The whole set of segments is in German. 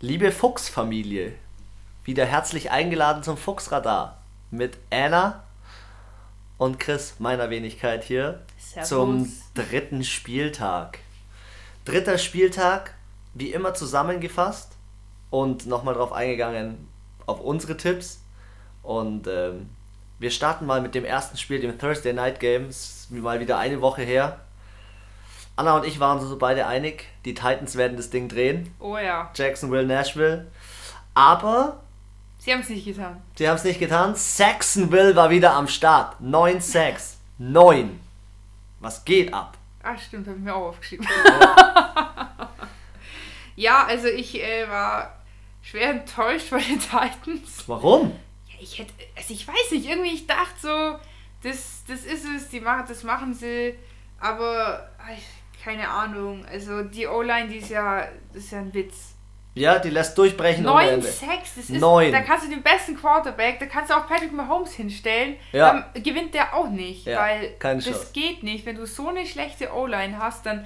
Liebe Fuchsfamilie, wieder herzlich eingeladen zum Fuchsradar mit Anna und Chris, meiner Wenigkeit hier, Servus. zum dritten Spieltag. Dritter Spieltag, wie immer zusammengefasst und nochmal drauf eingegangen auf unsere Tipps. Und ähm, wir starten mal mit dem ersten Spiel, dem Thursday Night Games, mal wieder eine Woche her. Anna und ich waren so beide einig, die Titans werden das Ding drehen. Oh ja, Jacksonville, Nashville. Aber sie haben es nicht getan. sie haben es nicht getan. Saxonville war wieder am Start. 9 Sacks. 9. Was geht ab? Ah, stimmt, habe ich mir auch aufgeschrieben. ja, also ich äh, war schwer enttäuscht von den Titans. Warum? Ja, ich hätte, also ich weiß nicht, irgendwie ich dachte so, das, das ist es, die machen, das machen sie, aber ah, keine Ahnung. Also die O-Line, die ist ja, das ist ja ein Witz. Ja, die lässt durchbrechen ohne Neun Ende. Sacks, das ist, Neun. da kannst du den besten Quarterback, da kannst du auch Patrick Mahomes hinstellen, Ja. dann gewinnt der auch nicht, Ja, weil das Chance. geht nicht. Wenn du so eine schlechte O-Line hast, dann,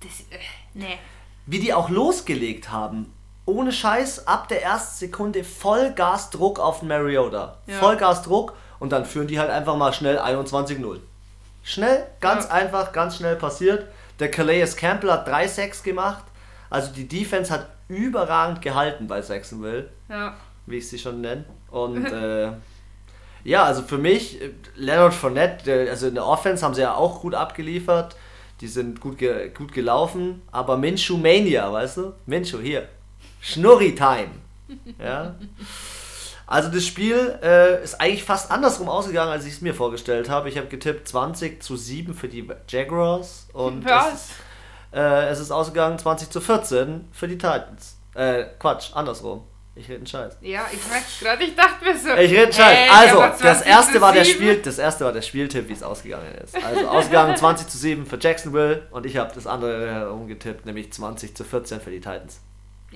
das, äh, nee. Wie die auch losgelegt haben. Ohne Scheiß, ab der ersten Sekunde Vollgasdruck auf den Mariota. Ja. Vollgasdruck und dann führen die halt einfach mal schnell 21-0. Schnell, ganz Ja. einfach, ganz schnell passiert. Der Calais Campbell hat 3 Sacks gemacht. Also die Defense hat überragend gehalten bei Jacksonville, Ja. wie ich sie schon nenne. Und äh, ja, also für mich, äh, Leonard Fournette, also in der Offense haben sie ja auch gut abgeliefert. Die sind gut, ge gut gelaufen. Aber Minshew Mania, weißt du? Minshew, hier. Schnurri-Time. Ja. Also das Spiel äh, ist eigentlich fast andersrum ausgegangen, als ich es mir vorgestellt habe. Ich habe getippt 20 zu 7 für die Jaguars und es, äh, es ist ausgegangen 20 zu 14 für die Titans. Äh, Quatsch, andersrum. Ich rede einen Scheiß. Ja, ich merk's gerade, ich dachte mir so. Ich rede einen Scheiß. hey, Also, das 20 erste war der 7. Spiel, das erste war der Spieltipp, wie es ausgegangen ist. Also ausgegangen 20 zu 7 für Jacksonville und ich habe das andere herumgetippt, nämlich 20 zu 14 für die Titans.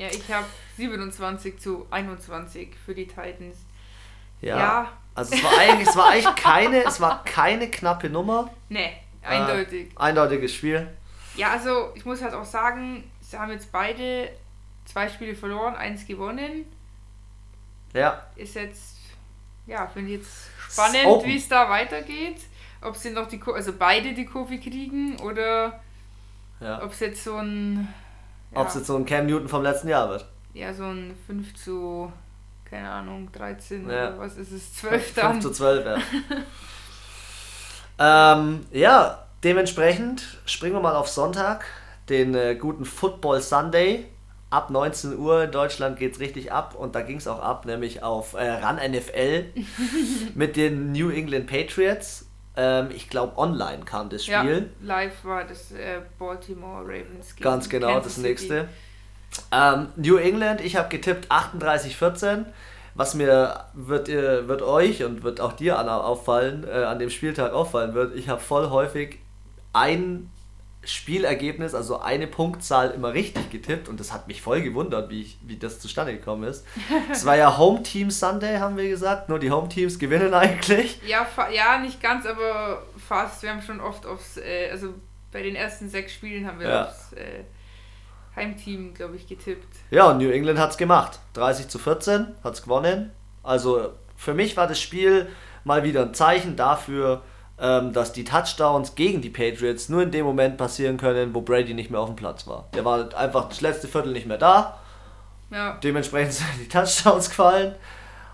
Ja, ich habe 27 zu 21 für die Titans. Ja. Ja. Also es war eigentlich, es war eigentlich keine, es war keine knappe Nummer. Nee, eindeutig. Äh, eindeutiges Spiel. Ja, also ich muss halt auch sagen, sie haben jetzt beide zwei Spiele verloren, eins gewonnen. Ja. Ist jetzt, ja, finde ich jetzt spannend, open. wie es da weitergeht. Ob sie noch die also beide die Kurve kriegen oder ja. ob es jetzt so ein ja, Ob es jetzt so ein Cam Newton vom letzten Jahr wird. ja, so ein 5 zu keine Ahnung, 13 Ja. oder was ist es, 12 5 dann. zu 12, ja. ähm, ja, dementsprechend springen wir mal auf Sonntag, den äh, guten Football Sunday. Ab 19 Uhr in Deutschland geht's richtig ab und da ging es auch ab, nämlich auf äh, RAN NFL mit den New England Patriots. Ähm, ich glaube, online kam das Ja, Spiel. live war das äh, Baltimore Ravens gegen Ganz genau, Kansas das City. nächste. Ähm, New England, ich habe getippt 38-14. Was mir wird, äh, wird euch und wird auch dir, Anna, auffallen, äh, an dem Spieltag auffallen wird, ich habe voll häufig ein Spielergebnis, also eine Punktzahl immer richtig getippt und das hat mich voll gewundert, wie, ich, wie das zustande gekommen ist. Es war ja Home Team Sunday, haben wir gesagt, nur die Home Teams gewinnen eigentlich. Ja, ja, nicht ganz, aber fast. Wir haben schon oft aufs, äh, also bei den ersten sechs Spielen haben wir Ja. aufs äh, Heimteam, glaube ich, getippt. Ja, und New England hat es gemacht. 30 zu 14 hat es gewonnen. Also für mich war das Spiel mal wieder ein Zeichen dafür, ähm, dass die Touchdowns gegen die Patriots nur in dem Moment passieren können, wo Brady nicht mehr auf dem Platz war. Der war einfach das letzte Viertel nicht mehr da. Ja, Dementsprechend sind die Touchdowns gefallen.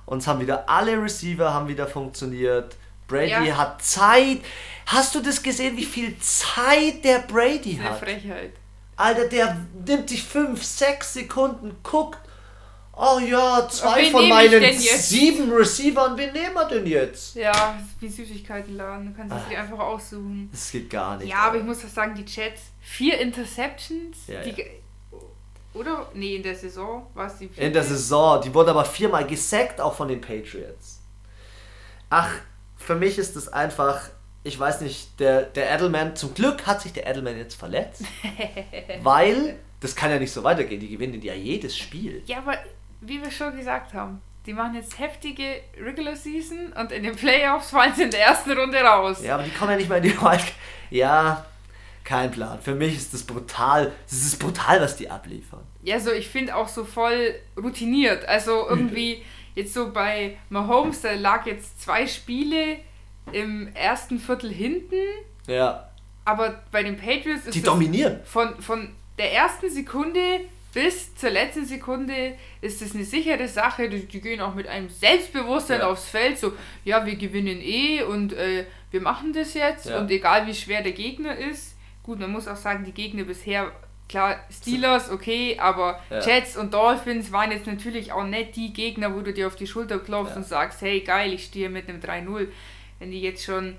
Und es haben wieder alle Receiver haben wieder funktioniert. Brady Ja. hat Zeit. Hast du das gesehen, wie viel Zeit der Brady eine hat? Frechheit. Alter, der nimmt sich 5, 6 Sekunden, guckt. Oh ja, zwei wen von meinen sieben Receivern, wen nehmen wir denn jetzt? Ja, wie Süßigkeitenladen, du kannst es Ah. dir einfach aussuchen. Das geht gar nicht. Ja, aber ich muss doch sagen, die Jets, vier Interceptions. Ja, die, ja. Oder? Nee, in der Saison war es die In der Saison, die wurden aber viermal gesackt, auch von den Patriots. Ach, für mich ist das einfach, ich weiß nicht, der, der Edelman, zum Glück hat sich der Edelman jetzt verletzt, weil das kann ja nicht so weitergehen, die gewinnen ja jedes Spiel. Ja, aber wie wir schon gesagt haben, die machen jetzt heftige Regular Season und in den Playoffs fallen sie in der ersten Runde raus. Ja, aber die kommen ja nicht mehr in die Wild. Ja, Kein Plan. Für mich ist das brutal. Es ist brutal, was die abliefern. Ja, so ich finde auch so voll routiniert. Also irgendwie jetzt so bei Mahomes, da lag jetzt zwei Spiele im ersten Viertel hinten. Ja. Aber bei den Patriots ist Die das dominieren. von, von der ersten Sekunde bis zur letzten Sekunde ist es eine sichere Sache. Die, die gehen auch mit einem Selbstbewusstsein Ja. aufs Feld. So, ja, wir gewinnen eh und äh, wir machen das jetzt. Ja. Und egal wie schwer der Gegner ist. Gut, man muss auch sagen, die Gegner bisher, klar, Steelers, okay, aber Ja. Jets und Dolphins waren jetzt natürlich auch nicht die Gegner, wo du dir auf die Schulter klopfst und sagst, hey geil, ich stehe mit einem 3-0. Wenn die jetzt schon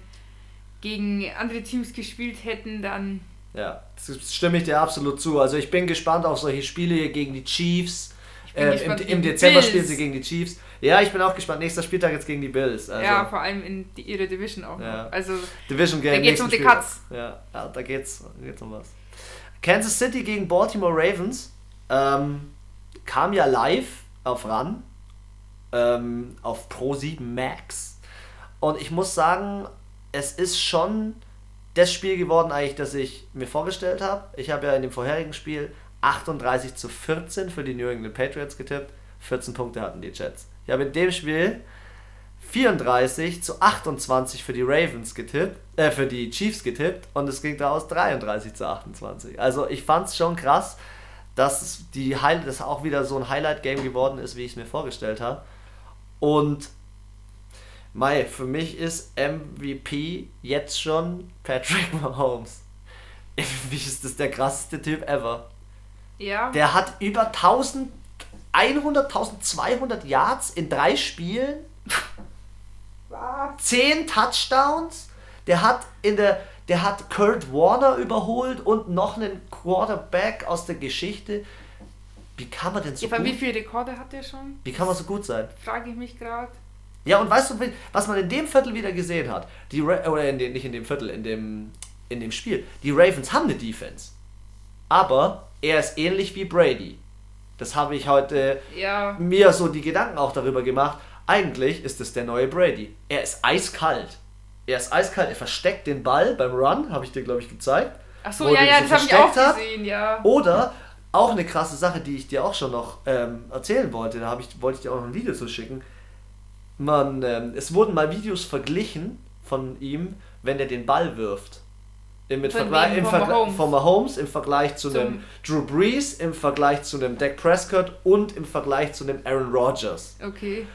gegen andere Teams gespielt hätten, dann Ja, das stimme ich dir absolut zu. Also ich bin gespannt auf solche Spiele hier gegen die Chiefs. gespannt Im, Im Dezember spielen sie gegen die Chiefs. Ja, ich bin auch gespannt. Nächster Spieltag jetzt gegen die Bills. Also, ja, vor allem in die, ihre Division auch Ja. noch. Also Division Game. Da geht's um nächsten die Spieltag. Cuts. Ja, ja, da geht's, geht's um was. Kansas City gegen Baltimore Ravens ähm, kam ja live auf RAN ähm, auf Pro 7 Max. Und ich muss sagen, es ist schon das Spiel geworden, eigentlich, das ich mir vorgestellt habe. Ich habe ja in dem vorherigen Spiel 38 zu 14 für die New England Patriots getippt. 14 Punkte hatten die Jets. Ich habe in dem Spiel 34 zu 28 für die Ravens getippt, äh, für die Chiefs getippt und es ging daraus 33 zu 28. Also ich fand es schon krass, dass die das auch wieder so ein Highlight-Game geworden ist, wie ich es mir vorgestellt habe. Und Mai, für mich ist MVP jetzt schon Patrick Mahomes. Für mich ist das der krasseste Typ ever. ja, Der hat über 1100, 1200 Yards in drei Spielen. 10 Touchdowns. Der hat in der der hat Kurt Warner überholt und noch einen Quarterback aus der Geschichte. Wie kann man denn so wie gut, viele Rekorde hat der schon? wie kann man so gut sein? Frage ich mich gerade. Ja, und weißt du, was man in dem Viertel wieder gesehen hat? Die Ra oder in dem, nicht in dem Viertel, in dem, in dem Spiel. Die Ravens haben eine Defense. Aber er ist ähnlich wie Brady. Das habe ich heute Ja, mir so die Gedanken auch darüber gemacht. Eigentlich ist es der neue Brady. Er ist eiskalt. Er ist eiskalt. Er versteckt den Ball beim Run, habe ich dir, glaube ich, gezeigt. ach so, ja, ja, das habe ich auch hat. gesehen, ja. Oder auch eine krasse Sache, die ich dir auch schon noch ähm, erzählen wollte. Da habe ich, wollte ich dir auch noch ein Video zu schicken. Man, ähm, es wurden mal Videos verglichen von ihm, wenn er den Ball wirft. Im, mit wem? im Von Vergleich Mahomes? von Mahomes im Vergleich zu Zum- einem Drew Brees, im Vergleich zu einem Dak Prescott und im Vergleich zu einem Aaron Rodgers. Okay.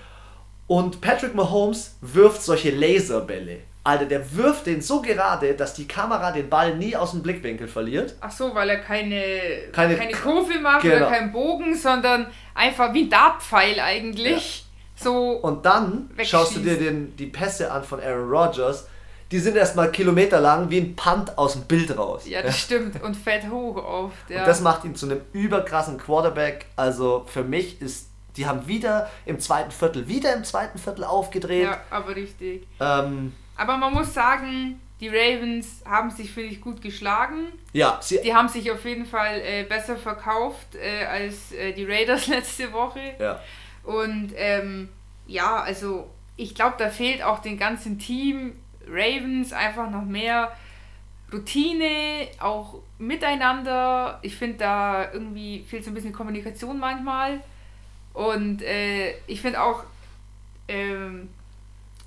Und Patrick Mahomes wirft solche Laserbälle. Alter, der wirft den so gerade, dass die Kamera den Ball nie aus dem Blickwinkel verliert. Ach so, weil er keine, Keine- keine, Kurve macht Genau. oder keinen Bogen, sondern einfach wie ein Dartpfeil eigentlich. So, Und dann schaust du dir den, die Pässe an von Aaron Rodgers. Die sind erstmal Kilometer lang wie ein Punt aus dem Bild raus. ja, das stimmt. Und fällt hoch oft. Ja. Und das macht ihn zu einem überkrassen Quarterback. Also für mich ist, die haben wieder im zweiten Viertel, wieder im zweiten Viertel aufgedreht. ja, aber richtig. Ähm, Aber man muss sagen, die Ravens haben sich, finde ich, gut geschlagen. ja, sie, Die haben sich auf jeden Fall äh, besser verkauft äh, als äh, die Raiders letzte Woche. ja. Und ähm, ja, also ich glaube, da fehlt auch dem ganzen Team Ravens einfach noch mehr Routine, auch miteinander. Ich finde, da irgendwie fehlt so ein bisschen Kommunikation manchmal. Und äh, ich finde auch, ähm,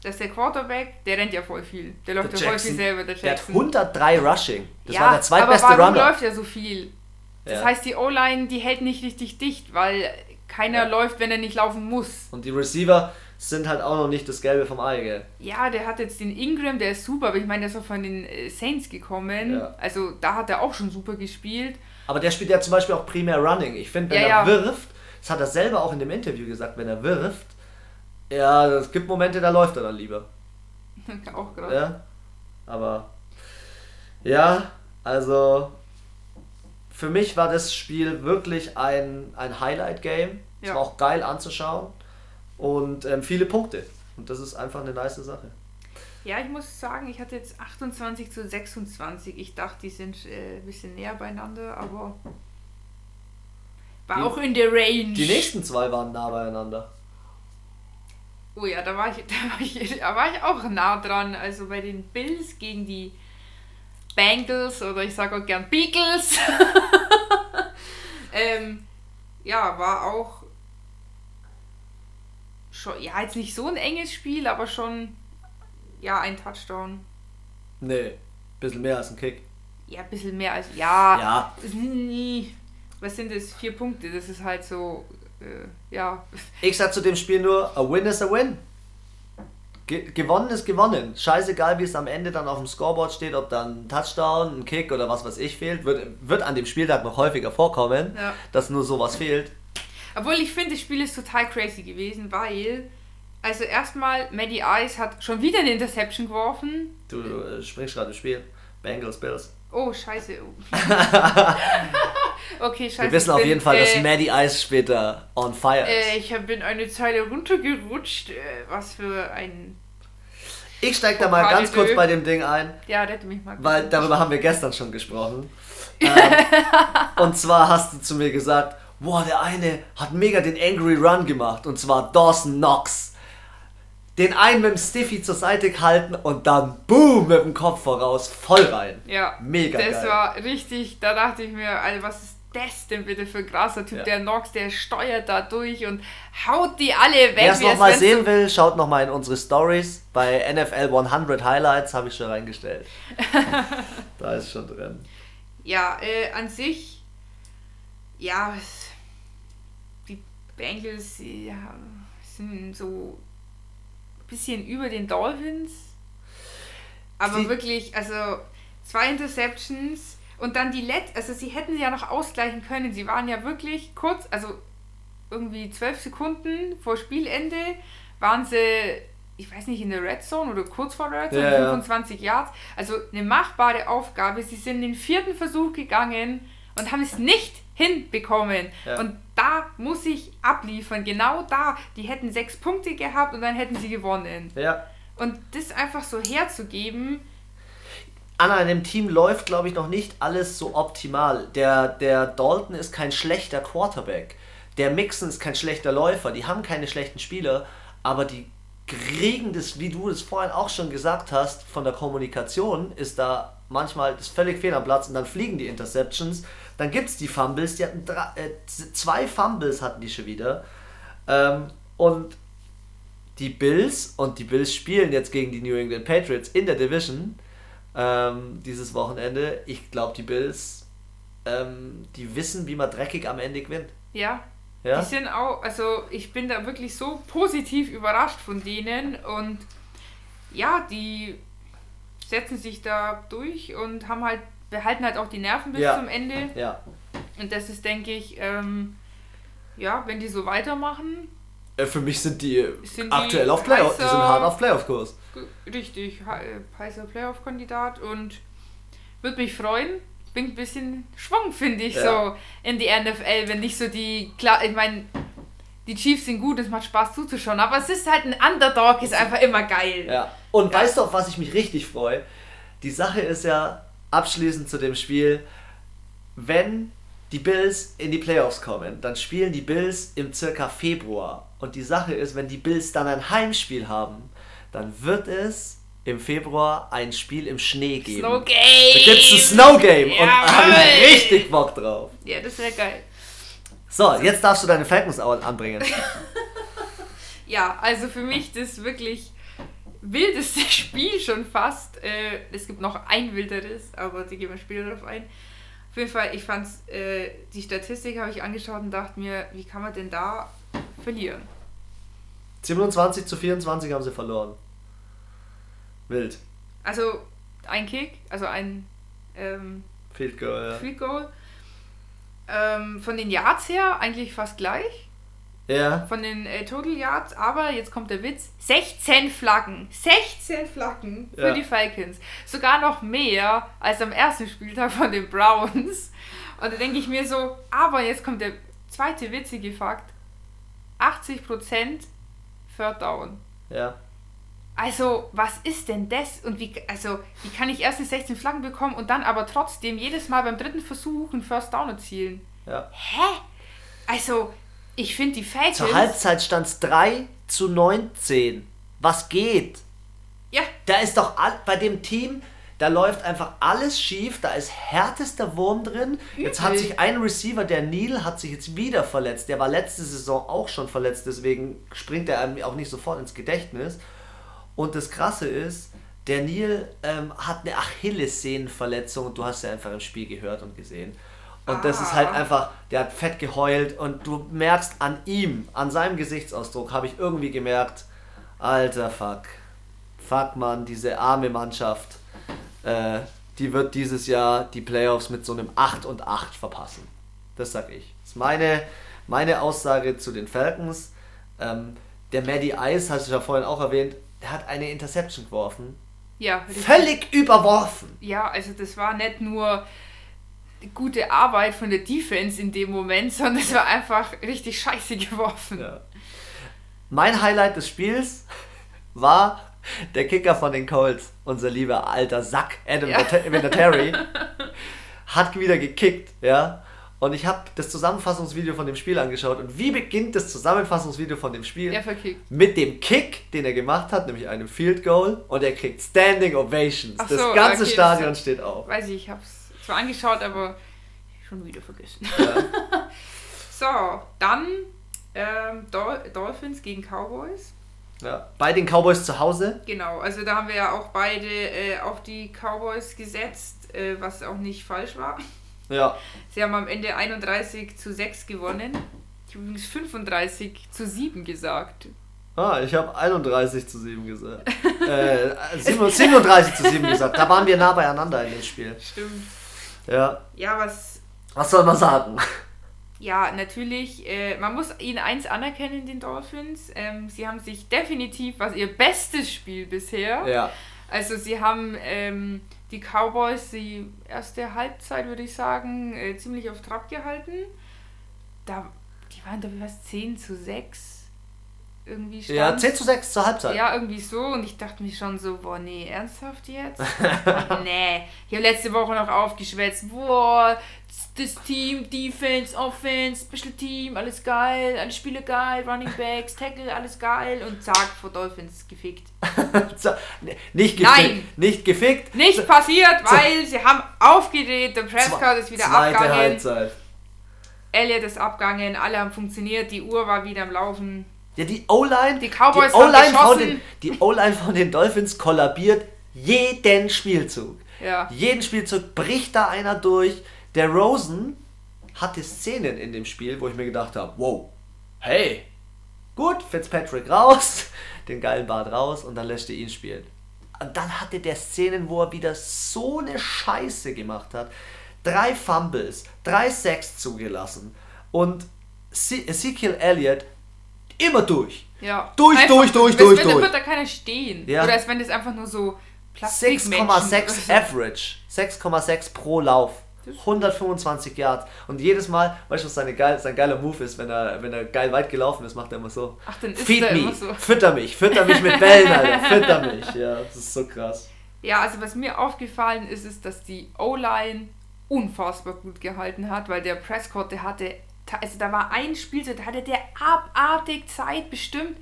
dass der Quarterback, der rennt ja voll viel. Der läuft Der ja voll viel Jackson, selber, der Der hat Jackson. 103 Rushing. Das ja, war der zweitbeste aber warum Runner. läuft ja so viel? Das Ja. heißt, die O-Line, die hält nicht richtig dicht, weil keiner Ja. läuft, wenn er nicht laufen muss. Und die Receiver sind halt auch noch nicht das Gelbe vom Ei, gell? Ja, der hat jetzt den Ingram, der ist super, aber ich meine, der ist auch von den äh, Saints gekommen. Ja. Also da hat er auch schon super gespielt. Aber der spielt ja zum Beispiel auch primär Running. Ich finde, wenn Ja, er wirft, das hat er selber auch in dem Interview gesagt, wenn er wirft, ja, es gibt Momente, da läuft er dann lieber. auch gerade. Ja, aber ja, also für mich war das Spiel wirklich ein, ein Highlight-Game. Es Ja. war auch geil anzuschauen und ähm, viele Punkte. Und das ist einfach eine nice Sache. Ja, ich muss sagen, ich hatte jetzt 28 zu 26. Ich dachte, die sind äh, ein bisschen näher beieinander, aber war Die- auch in der Range. Die nächsten zwei waren nah beieinander. Oh ja, da war ich, da war ich, da war ich auch nah dran. Also bei den Bills gegen die Bengals oder ich sage auch gern Beagles. ähm, ja, war auch schon, ja, jetzt nicht so ein enges Spiel, aber schon, ja, ein Touchdown. Nee, bisschen mehr als ein Kick. Ja, ein bisschen mehr als, ja, Ja. nie, was sind das, vier Punkte, das ist halt so, äh, ja, Ich sag zu dem Spiel nur, a win is a win. Ge gewonnen ist gewonnen. Scheißegal, wie es am Ende dann auf dem Scoreboard steht, ob dann ein Touchdown, ein Kick oder was weiß ich fehlt, wird, wird an dem Spieltag noch häufiger vorkommen, Ja. dass nur sowas fehlt. Obwohl ich finde, das Spiel ist total crazy gewesen, weil, also erstmal, Maddie Ice hat schon wieder eine Interception geworfen. Du, du äh, springst gerade im Spiel. Bengals, Bills. Oh, scheiße. okay, scheiße. Wir wissen auf bin, jeden Fall, dass äh, Maddie Ice später on fire ist. Äh, ich bin eine Zeile runtergerutscht. Äh, was für ein. Ich steig da mal ganz kurz bei dem Ding ein. Ja, rette mich mal. Weil darüber haben wir gestern schon gesprochen. ähm, und zwar hast du zu mir gesagt, boah, der eine hat mega den Angry Run gemacht. Und zwar Dawson Knox. Den einen mit dem Stiffy zur Seite gehalten und dann boom mit dem Kopf voraus, voll rein. Ja, Mega das geil. war richtig. Da dachte ich mir, Alter, was ist das denn bitte für ein krasser Typ? Ja. Der Nox, der steuert da durch und haut die alle weg. Wer es nochmal sehen will, schaut nochmal in unsere Stories. Bei NFL 100 Highlights habe ich schon reingestellt. da ist schon drin. Ja, äh, an sich, ja, es, Bengals ja, sind so ein bisschen über den Dolphins. Aber Sie- wirklich, also zwei Interceptions und dann die Let, also sie hätten sie ja noch ausgleichen können. Sie waren ja wirklich kurz, also irgendwie zwölf Sekunden vor Spielende waren sie, ich weiß nicht, in der Red Zone oder kurz vor der Red Zone, Ja, ja. 25 Yards. Also eine machbare Aufgabe. Sie sind den vierten Versuch gegangen und haben es nicht hinbekommen. Ja. Und da muss ich abliefern. Genau da. Die hätten sechs Punkte gehabt und dann hätten sie gewonnen. Ja. Und das einfach so herzugeben, an einem Team läuft, glaube ich, noch nicht alles so optimal. Der, der Dalton ist kein schlechter Quarterback. Der Mixon ist kein schlechter Läufer. Die haben keine schlechten Spieler, aber die kriegen das, wie du es vorhin auch schon gesagt hast, von der Kommunikation ist da manchmal das völlig fehl am Platz und dann fliegen die Interceptions. Dann gibt es die Fumbles. Die hatten drei, äh, zwei Fumbles hatten die schon wieder. Ähm, und die Bills und die Bills spielen jetzt gegen die New England Patriots in der Division ähm, dieses Wochenende. Ich glaube, die Bills, ähm, die wissen, wie man dreckig am Ende gewinnt. ja, Ja? Die sind auch, also ich bin da wirklich so positiv überrascht von denen und ja, die setzen sich da durch und haben halt, behalten halt auch die Nerven bis Ja. zum Ende. Ja. Und das ist, denke ich, ähm, ja, wenn die so weitermachen, Äh, Für mich sind die Sind die aktuell auf Playoff, die sind hart auf Playoff-Kurs. richtig he- heißer Playoff-Kandidat und würde mich freuen. Bringt ein bisschen Schwung, finde ich, Ja. so in die NFL, wenn nicht so die, klar, ich meine, die Chiefs sind gut, es macht Spaß zuzuschauen, aber es ist halt ein Underdog, ist einfach immer geil. Ja. Und Ja. weißt du, auf was ich mich richtig freue? Die Sache ist ja, abschließend zu dem Spiel, wenn die Bills in die Playoffs kommen, dann spielen die Bills im circa Februar. Und die Sache ist, wenn die Bills dann ein Heimspiel haben, dann wird es im Februar ein Spiel im Schnee geben. Snow Game! Da gibt's ein Snow Game und da habe ich richtig Bock drauf. Ja, das wäre geil. So, jetzt darfst du deine Falcons an- anbringen. Ja, also für mich das wirklich wildeste Spiel schon fast. Äh, es gibt noch ein wilderes, aber die gehen wir später darauf ein. Auf jeden Fall, ich fand's, äh, die Statistik habe ich angeschaut und dachte mir, wie kann man denn da verlieren? 27 zu 24 haben sie verloren. Wild. Also ein Kick, also ein ähm, Field Goal, ja. Field Goal. Ähm, von den Yards her eigentlich fast gleich. Ja, Von den äh, Total Yards, aber jetzt kommt der Witz: 16 Flaggen. 16 Flaggen für Ja. die Falcons. Sogar noch mehr als am ersten Spieltag von den Browns. Und da denke ich mir so: Aber jetzt kommt der zweite witzige Fakt: 80% Third Down. ja. Also, was ist denn das? Und wie, also, wie kann ich erst die 16 Flaggen bekommen und dann aber trotzdem jedes Mal beim dritten Versuch einen First Down erzielen? ja. Hä? Also, ich finde die Falcons. Zur Halbzeit stand es 3 zu 19. Was geht? Ja, Da ist doch bei dem Team, da läuft einfach alles schief, da ist härtester Wurm drin. Jetzt hat Übel. sich ein Receiver, der Neil, hat sich jetzt wieder verletzt. Der war letzte Saison auch schon verletzt, deswegen springt er einem auch nicht sofort ins Gedächtnis. Und das Krasse ist, der Neil ähm, hat eine Achillessehnenverletzung und du hast ja einfach im Spiel gehört und gesehen. Und das ist halt Ah. einfach, der hat fett geheult und du merkst an ihm, an seinem Gesichtsausdruck, habe ich irgendwie gemerkt, alter Fuck. Fuck, Mann, diese arme Mannschaft, äh, die wird dieses Jahr die Playoffs mit so einem 8 und 8 verpassen. Das sag ich. Das ist meine, meine Aussage zu den Falcons. Ähm, der Maddie Ice, hast du ja vorhin auch erwähnt, der hat eine Interception geworfen. Ja. Völlig überworfen. Ja, also das war nicht nur gute Arbeit von der Defense in dem Moment, sondern es war einfach richtig scheiße geworfen. Ja. Mein Highlight des Spiels war der Kicker von den Colts, unser lieber alter Sack, Adam Ja. Vinatieri, hat wieder gekickt, ja. Und ich habe das Zusammenfassungsvideo von dem Spiel angeschaut. Und wie beginnt das Zusammenfassungsvideo von dem Spiel? Er verkickt. Mit dem Kick, den er gemacht hat, nämlich einem Field Goal. Und er kriegt Standing Ovations. Ach das so, ganze okay, Stadion das- steht auf. Weiß ich, ich hab's zwar angeschaut, aber schon wieder vergessen. Ja. So, dann ähm, Dol Dolphins gegen Cowboys. Ja. Bei den Cowboys zu Hause. Genau, also da haben wir ja auch beide äh, auf die Cowboys gesetzt, äh, was auch nicht falsch war. Ja. Sie haben am Ende 31 zu 6 gewonnen. Ich habe übrigens 35 zu 7 gesagt. Ah, ich habe 31 zu 7 gesagt. äh, 37 zu 7 gesagt. Da waren wir nah beieinander in dem Spiel. Stimmt. Ja. Ja, was. Was soll man sagen? Ja, natürlich, äh, man muss ihnen eins anerkennen, den Dolphins. Ähm, sie haben sich definitiv, was ihr bestes Spiel bisher. Ja. Also sie haben ähm, die Cowboys die erste Halbzeit, würde ich sagen, äh, ziemlich auf Trab gehalten. Da, die waren, glaube ich, was, 10 zu 6 irgendwie stand. Ja, 10 zu 6 zur Halbzeit. Ja, irgendwie so. Und ich dachte mir schon so, boah, nee, ernsthaft jetzt? Und nee. Ich habe letzte Woche noch aufgeschwätzt, boah, das Team, Defense, Offense, Special Team, alles geil, alle Spiele geil, Running Backs, Tackle, alles geil. Und zack, vor Dolphins gefickt. So, n- nicht gefickt. Nein. Nicht gefickt. Nicht passiert, weil sie haben aufgedreht, der Prescott ist wieder Zweite abgegangen, Halbzeit. Elliot ist abgegangen, alle haben funktioniert, die Uhr war wieder am Laufen. Ja, die O-Line. Die Cowboys die O-Line haben von geschossen. den, die O-Line von den Dolphins kollabiert jeden Spielzug. Ja. Jeden Spielzug bricht da einer durch. Der Rosen hatte Szenen in dem Spiel, wo ich mir gedacht habe, wow, hey, gut, Fitzpatrick raus, den geilen Bart raus und dann lässt er ihn spielen. Und dann hatte der Szenen, wo er wieder so eine Scheiße gemacht hat. Drei Fumbles, drei Sacks zugelassen und Ezekiel Elliott immer durch. Ja. Durch, durch, durch, durch, Da durch. wird da keiner stehen. Ja. Oder als wenn das einfach nur so Plastikmenschen 6,6 oder Average. 6,6 pro Lauf. 125 Yards. Und jedes Mal, weißt du, was seine geil, sein geiler Move ist, wenn er, wenn er geil weit gelaufen ist, macht er immer so. Ach, dann ist Feed er me. immer so. Fütter mich. Fütter mich mit Bällen, Alter. Fütter mich. Ja, das ist so krass. Ja, also was mir aufgefallen ist, ist, dass die O-Line unfassbar gut gehalten hat, weil der Prescott, der hatte, also da war ein Spielzeit, da hatte der abartig Zeit, bestimmt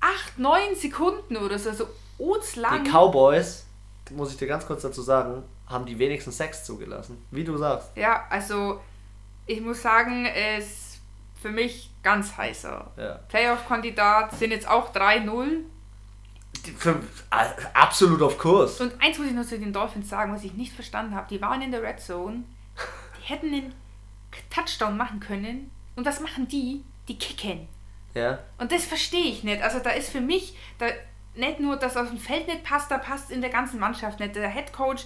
8, 9 Sekunden oder so, so lang. Die Cowboys, muss ich dir ganz kurz dazu sagen, haben die wenigsten Sex zugelassen. Wie du sagst. Ja, also ich muss sagen, es ist für mich ganz heißer. Ja. Playoff-Kandidat sind jetzt auch 3-0. Die, für, äh, absolut auf Kurs. Und eins muss ich noch zu den Dolphins sagen, was ich nicht verstanden habe. Die waren in der Red Zone. Die hätten einen Touchdown machen können. Und was machen die? Die kicken. Ja. Und das verstehe ich nicht. Also da ist für mich da nicht nur, dass aus dem Feld nicht passt, da passt in der ganzen Mannschaft nicht. Der Head Coach,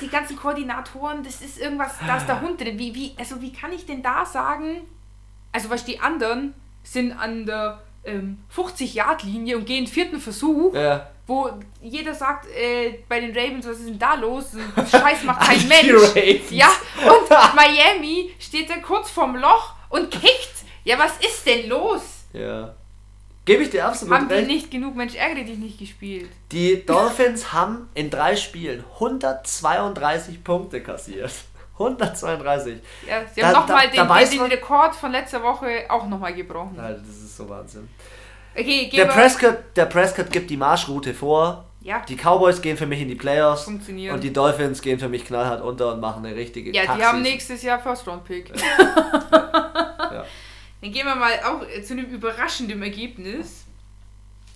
die ganzen Koordinatoren, das ist irgendwas, da ist der Hund drin. Wie, wie, also wie kann ich denn da sagen, also was die anderen sind an der ähm, 50-Yard-Linie und gehen vierten Versuch, Ja. Wo jeder sagt, äh, bei den Ravens, was ist denn da los? Scheiß macht kein Die Mensch. Ja, und Miami steht da kurz vorm Loch und kickt. Ja, was ist denn los? Ja. Gebe ich dir absolut Haben die recht. nicht genug Mensch ärgere dich nicht gespielt? Die Dolphins haben in drei Spielen 132 Punkte kassiert. 132. Ja, sie haben nochmal den, den, den Rekord von letzter Woche auch nochmal gebrochen. Alter, das ist so Wahnsinn. Okay, Der. Prescott, der Prescott gibt die Marschroute vor. Ja. Die Cowboys gehen für mich in die Playoffs Funktionieren. und die Dolphins gehen für mich knallhart unter und machen eine richtige Ja, die haben nächstes Jahr First Round Pick. Ja. Dann gehen wir mal auch zu einem überraschenden Ergebnis.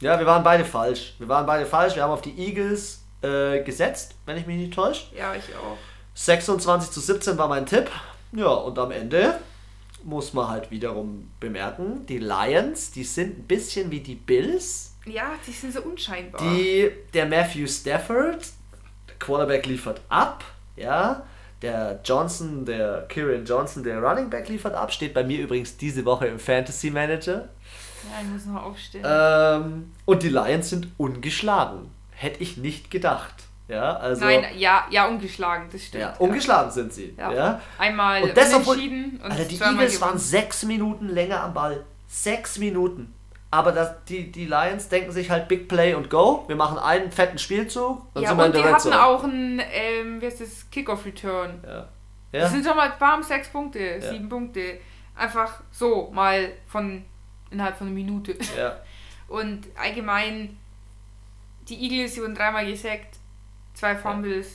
Ja, wir waren beide falsch. Wir waren beide falsch. Wir haben auf die Eagles äh, gesetzt, wenn ich mich nicht täusche. Ja, ich auch. 26 zu 17 war mein Tipp. Ja, und am Ende muss man halt wiederum bemerken, die Lions, die sind ein bisschen wie die Bills. Ja, die sind so unscheinbar. Die, der Matthew Stafford, der Quarterback liefert ab, ja. Der Johnson, der Kieran Johnson, der Running Back liefert ab, steht bei mir übrigens diese Woche im Fantasy Manager. ja, ich muss noch aufstehen. Ähm, und die Lions sind ungeschlagen. Hätte ich nicht gedacht. Ja, also. Nein, ja, ja, ungeschlagen, das stimmt. ja, ungeschlagen sind sie. Ja. Ja. Einmal Und das, unentschieden und Alter, die Eagles waren gewonnen. sechs Minuten länger am Ball. Sechs Minuten. Aber das, die, die Lions denken sich halt Big Play und Go. Wir machen einen fetten Spielzug. Dann Ja, sind wir in und die der Red hatten Zone. auch ein, ähm, wie heißt das, Kickoff-Return. Ja. Das Ja. sind schon mal warm sechs Punkte, Ja. sieben Punkte. Einfach so, mal von innerhalb von einer Minute. ja. Und allgemein, die Eagles, die wurden dreimal gesackt, zwei Fumbles.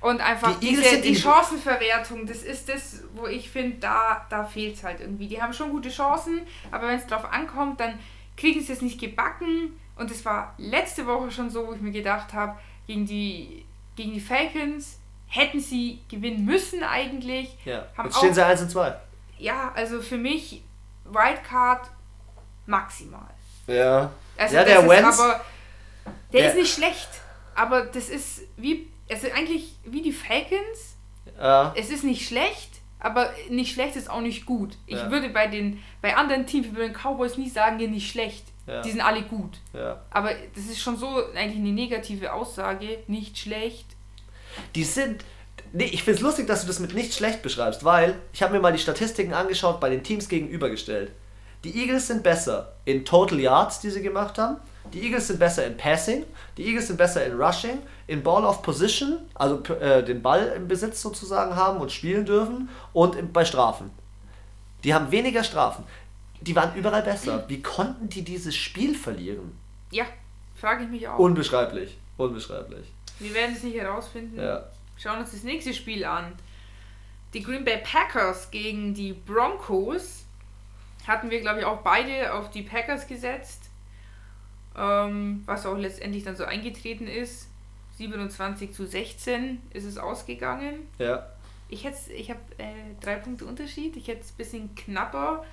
Und einfach Die diese, die Chancenverwertung, das ist das, wo ich finde, da, da fehlt es halt irgendwie. Die haben schon gute Chancen, aber wenn es drauf ankommt, dann kriegen sie es nicht gebacken. Und es war letzte Woche schon so, wo ich mir gedacht habe, gegen die, gegen die Falcons hätten sie gewinnen müssen eigentlich. ja. Haben Jetzt stehen auch- sie 1 und 2. Ja, also für mich Wildcard maximal. Ja. Also ja, das der Wentz. aber der, der- ist nicht schlecht, aber das ist wie also eigentlich wie die Falcons. Ja. Es ist nicht schlecht, aber nicht schlecht ist auch nicht gut. Ich Ja. würde bei den bei anderen Teams, wie bei den Cowboys nie sagen, die sind nicht schlecht. Ja. Die sind alle gut. Aber das ist schon so eigentlich eine negative Aussage, nicht schlecht. Die sind. Nee, ich finde es lustig, dass du das mit nicht schlecht beschreibst, weil ich habe mir mal die Statistiken angeschaut, bei den Teams gegenübergestellt. Die Eagles sind besser in Total Yards, die sie gemacht haben. Die Eagles sind besser in Passing. Die Eagles sind besser in Rushing, in Ball of Position, also äh, den Ball im Besitz sozusagen haben und spielen dürfen und im, bei Strafen. Die haben weniger Strafen. Die waren überall besser. Wie konnten die dieses Spiel verlieren? Ja, frage ich mich auch. Unbeschreiblich. Unbeschreiblich. Wir werden es nicht herausfinden. Ja. Schauen uns das nächste Spiel an. Die Green Bay Packers gegen die Broncos. Hatten wir, glaube ich, auch beide auf die Packers gesetzt. Ähm, was auch letztendlich dann so eingetreten ist. 27 zu 16 ist es ausgegangen. Ja. Ich, ich habe äh, drei Punkte Unterschied. Ich hätte es ein bisschen knapper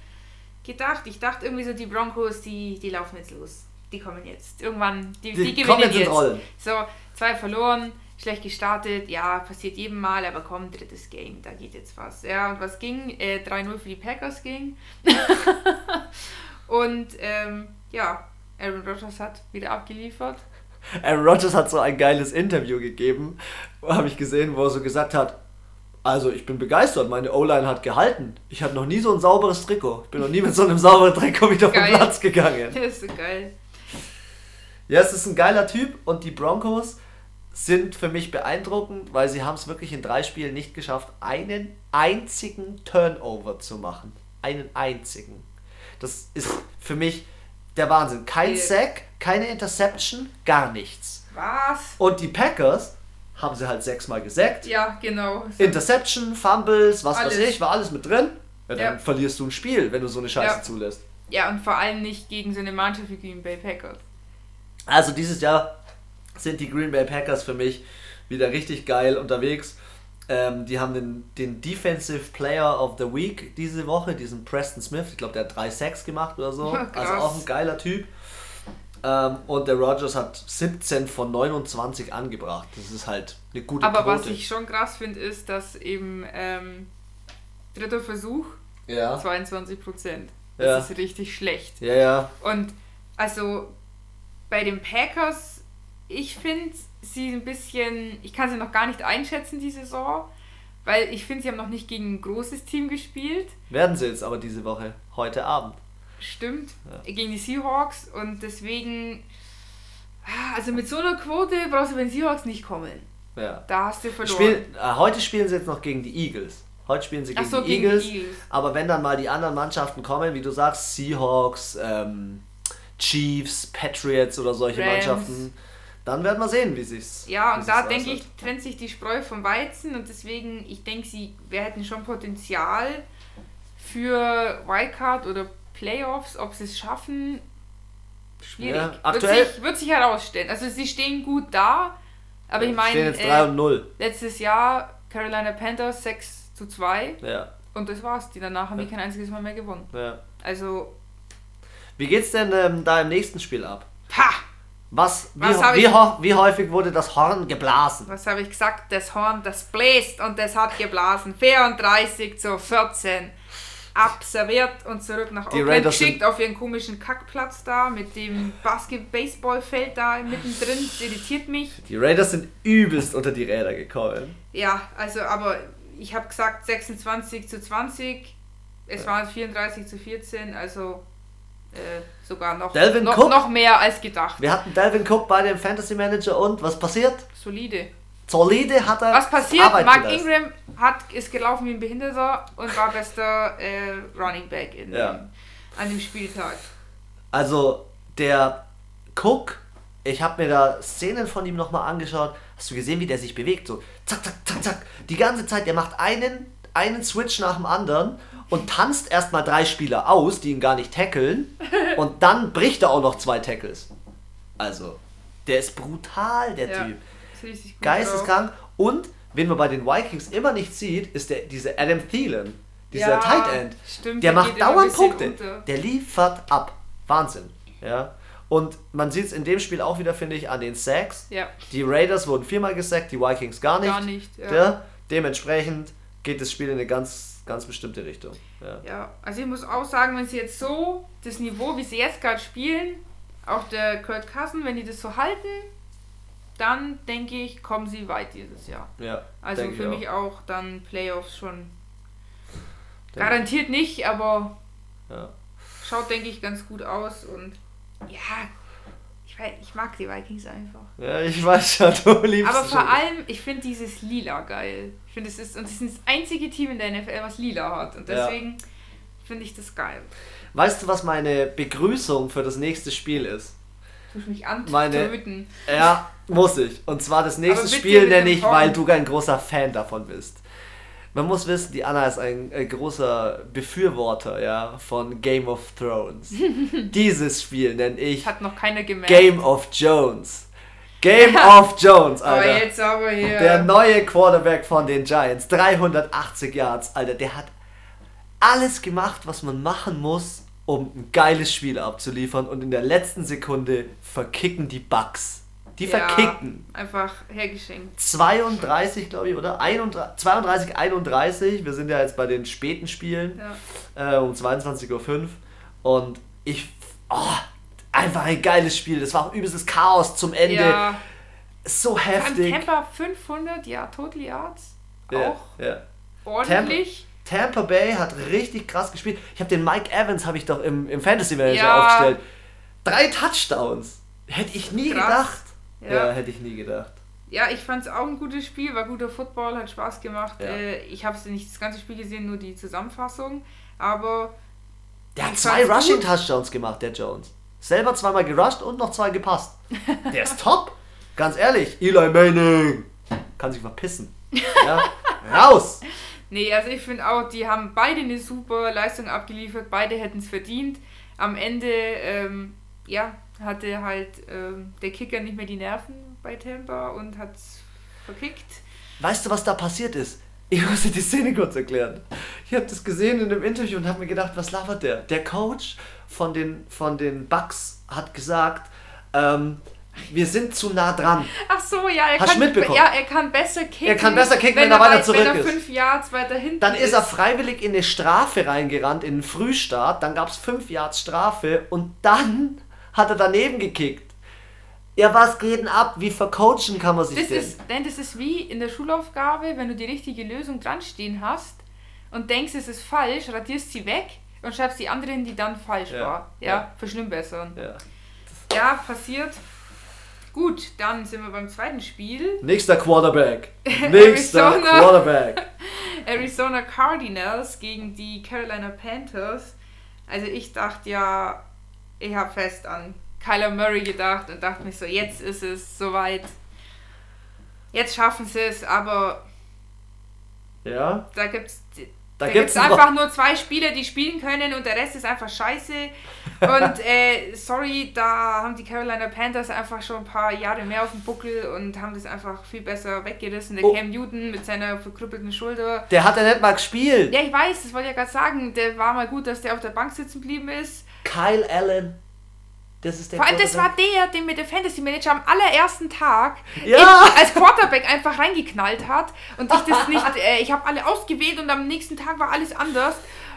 gedacht. Ich dachte irgendwie so, die Broncos, die, die laufen jetzt los. Die kommen jetzt. Irgendwann, die, die, Die kommen gewinnen jetzt jetzt. So, zwei verloren, schlecht gestartet. Ja, passiert jedem Mal, aber komm, drittes Game, da geht jetzt was. Ja, und was ging? Äh, 3-0 für die Packers ging. und ähm, ja, Aaron Rodgers hat wieder abgeliefert. Aaron Rodgers hat so ein geiles Interview gegeben, habe ich gesehen, wo er so gesagt hat, also ich bin begeistert, meine O-Line hat gehalten. Ich hatte noch nie so ein sauberes Trikot. Ich bin noch nie mit so einem sauberen Trikot wieder vom Geil. Platz gegangen. Der ist so geil. Ja, es ist ein geiler Typ und die Broncos sind für mich beeindruckend, weil sie haben es wirklich in drei Spielen nicht geschafft, einen einzigen Turnover zu machen. Einen einzigen. Das ist für mich der Wahnsinn. Kein Nee. Sack, keine Interception, gar nichts. Was? Und die Packers haben sie halt sechsmal gesackt. Ja, genau. So. Interception, Fumbles, was Alles. weiß ich, war alles mit drin. Ja, dann Ja. verlierst du ein Spiel, wenn du so eine Scheiße Ja. zulässt. Ja, und vor allem nicht gegen so eine Mannschaft wie Green Bay Packers. Also dieses Jahr sind die Green Bay Packers für mich wieder richtig geil unterwegs. Ähm, die haben den, den Defensive Player of the Week diese Woche, diesen Preston Smith. Ich glaube, der hat drei Sacks gemacht oder so. Krass. Also auch ein geiler Typ. Ähm, und der Rogers hat 17 von 29 angebracht. Das ist halt eine gute Aber Quote. was ich schon krass finde, ist, dass eben ähm, dritter Versuch ja. 22 Prozent. Ja. Das ist richtig schlecht. ja, ja. Und also bei den Packers, ich finde sie ein bisschen, ich kann sie noch gar nicht einschätzen, die Saison, weil ich finde, sie haben noch nicht gegen ein großes Team gespielt. Werden sie jetzt aber diese Woche, heute Abend. Stimmt, Ja. gegen die Seahawks und deswegen, ah, also mit so einer Quote brauchst du bei den Seahawks nicht kommen. Ja. Da hast du verloren. Spiel, äh, heute spielen sie jetzt noch gegen die Eagles. Heute spielen sie Ach gegen, so, die, gegen Eagles, die Eagles. Aber wenn dann mal die anderen Mannschaften kommen, wie du sagst, Seahawks, ähm, Chiefs, Patriots oder solche Rams. Mannschaften, dann werden wir sehen, wie sich's. Ja, und da denke ich, trennt sich die Spreu vom Weizen und deswegen, ich denke, sie, wir hätten schon Potenzial für Wildcard oder Playoffs, ob sie es schaffen, schwierig. Ja, wird, aktuell- sich, wird sich herausstellen. Also sie stehen gut da, aber ich Stehen meine, jetzt 3 äh, und 0. letztes Jahr Carolina Panthers 6 zu 2 Ja, und das war's. Die danach haben die Ja. kein einziges Mal mehr gewonnen. ja. Also, Wie geht's denn ähm, da im nächsten Spiel ab? pa! Was, wie, Was wie, ich- wie häufig wurde das Horn geblasen? Was habe ich gesagt? Das Horn, das bläst und das hat geblasen. 34 zu 14. Abserviert und zurück nach Die Oakland geschickt auf ihren komischen Kackplatz da mit dem Basket-Baseballfeld da mittendrin. Das irritiert mich. Die Raiders sind übelst unter die Räder gekommen. Ja, also, aber ich habe gesagt 26 zu 20. Es waren 34 zu 14, also äh, sogar noch, Dalvin noch, Cook? noch mehr als gedacht. Wir hatten Dalvin Cook bei dem Fantasy Manager und was passiert? Solide. Solide hat er Was passiert? Arbeit Mark geleistet. Ingram hat, ist gelaufen wie ein Behinderter und war bester äh, Running Back in, Ja. an dem Spieltag. Also der Cook, ich habe mir da Szenen von ihm nochmal angeschaut. Hast du gesehen, wie der sich bewegt? So zack, zack, zack, zack. Die ganze Zeit, der macht einen, einen Switch nach dem anderen und tanzt erstmal drei Spieler aus, die ihn gar nicht tackeln. Und dann bricht er auch noch zwei Tackles. Also, der ist brutal, der Ja. Typ. Geisteskrank. Und, wen man bei den Vikings immer nicht sieht, ist der, dieser Adam Thielen. Dieser Ja, Tight End. stimmt, der der macht dauernd Punkte. unter. Der liefert ab. Wahnsinn. Ja. Und man sieht es in dem Spiel auch wieder, finde ich, an den Sacks. Ja, Die Draft wurden viermal gesackt, die Vikings gar nicht. gar nicht. Ja. Ja. Dementsprechend geht das Spiel in eine ganz, ganz bestimmte Richtung. Ja. ja, also ich muss auch sagen, wenn sie jetzt so das Niveau, wie sie jetzt gerade spielen, auch der Kurt Cousin, wenn die das so halten, dann denke ich, kommen sie weit dieses Jahr. ja Also für ich mich auch dann Playoffs schon. Denke- Garantiert nicht, aber Ja. schaut, denke ich, ganz gut aus und ja, ich, mag die Vikings einfach. ja, ich weiß schon, du liebst Aber vor allem, ich finde dieses Lila geil. Ich finde, es ist, und es ist das einzige Team in der NFL, was Lila hat. Und Ja. deswegen finde ich das geil. Weißt du, was meine Begrüßung für das nächste Spiel ist? Tust mich Meine- antöten. Ja, muss ich. Und zwar das nächste Spiel nenne ich, weil du ein großer Fan davon bist. Man muss wissen, die Anna ist ein, äh, großer Befürworter ja, von Game of Thrones. Dieses Spiel nenne ich Hat noch gemerkt. Game of Jones. Game of Jones, aber Alter. jetzt aber hier. Der neue Quarterback von den Giants, 380 Yards, Alter, der hat alles gemacht, was man machen muss, um ein geiles Spiel abzuliefern und in der letzten Sekunde verkicken die Bucks. Die Ja, verkicken. Einfach hergeschenkt. 32, glaube ich, oder? 31, 32, 31. Wir sind ja jetzt bei den späten Spielen Ja. äh, um 22.05 Uhr. Und ich. Oh, einfach ein geiles Spiel. Das war auch übelstes Chaos zum Ende. Ja. So heftig. Tampa 500 ja, Total Yards. Ja, Auch ja. ordentlich. Tampa Bay hat richtig krass gespielt. Ich habe den Mike Evans habe ich doch im, im Fantasy Manager Ja. aufgestellt. Drei Touchdowns. Hätte ich nie Krass. gedacht. Ja. Ja. hätte ich nie gedacht. Ja, ich fand es auch ein gutes Spiel, war guter Football, hat Spaß gemacht. Ja. Äh, ich habe nicht das ganze Spiel gesehen, nur die Zusammenfassung. Aber Der hat zwei fand's Rushing gut. Touchdowns gemacht, der Jones. Selber zweimal gerusht und noch zwei gepasst. Der ist top. Ganz ehrlich, Eli Manning kann sich verpissen. Ja, raus. nee, also ich finde auch, die haben beide eine super Leistung abgeliefert, beide hätten es verdient. Am Ende, ähm, ja, hatte halt ähm, der Kicker nicht mehr die Nerven bei Tampa und hat verkickt. Weißt du, was da passiert ist? Ich muss dir die Szene kurz erklären. Ich habe das gesehen in einem Interview und habe mir gedacht, was labert der? Der Coach von den, von den Bucks hat gesagt, ähm, wir sind zu nah dran. Ach so, ja, er Hast kann, mitbekommen? ja, er kann besser kicken. Er kann besser kicken, wenn er weiter weit- zurück wenn er ist. fünf Yards weiter hinten Dann ist er freiwillig in eine Strafe reingerannt, in den Frühstart. Dann gab es 5 Yards Strafe und dann hat er daneben gekickt. Ja, was geht denn ab? Wie vercoachen kann man sich Das denn? ist, denn das ist wie in der Schulaufgabe, wenn du die richtige Lösung dran stehen hast und denkst, es ist falsch, radierst sie weg und schreibst die anderen, die dann falsch Ja, war. Ja, ja. verschlimmbessern. ja. Ja, passiert. Gut, dann sind wir beim zweiten Spiel. Nächster Quarterback. Nächster Arizona. Quarterback. Arizona Cardinals gegen die Carolina Panthers. Also ich dachte ja, ich habe fest an Kyler Murray gedacht und dachte mir so, jetzt ist es soweit. Jetzt schaffen sie es, aber Ja. da gibt's Da, da gibt's gibt es einfach nur zwei Spieler, die spielen können und der Rest ist einfach scheiße. Und äh, sorry, da haben die Carolina Panthers einfach schon ein paar Jahre mehr auf dem Buckel und haben das einfach viel besser weggerissen. Der Oh. Cam Newton mit seiner verkrüppelten Schulter. Der hat ja nicht mal gespielt. Ja, ich weiß, das wollte ich ja gerade sagen. Der war mal gut, dass der auf der Bank sitzen geblieben ist. Kyle Allen. Das ist der Vor allem, das war der, den mir der Fantasy Manager am allerersten Tag Ja. in, als Quarterback einfach reingeknallt hat. Und ich das nicht, äh, ich habe alle ausgewählt und am nächsten Tag war alles anders.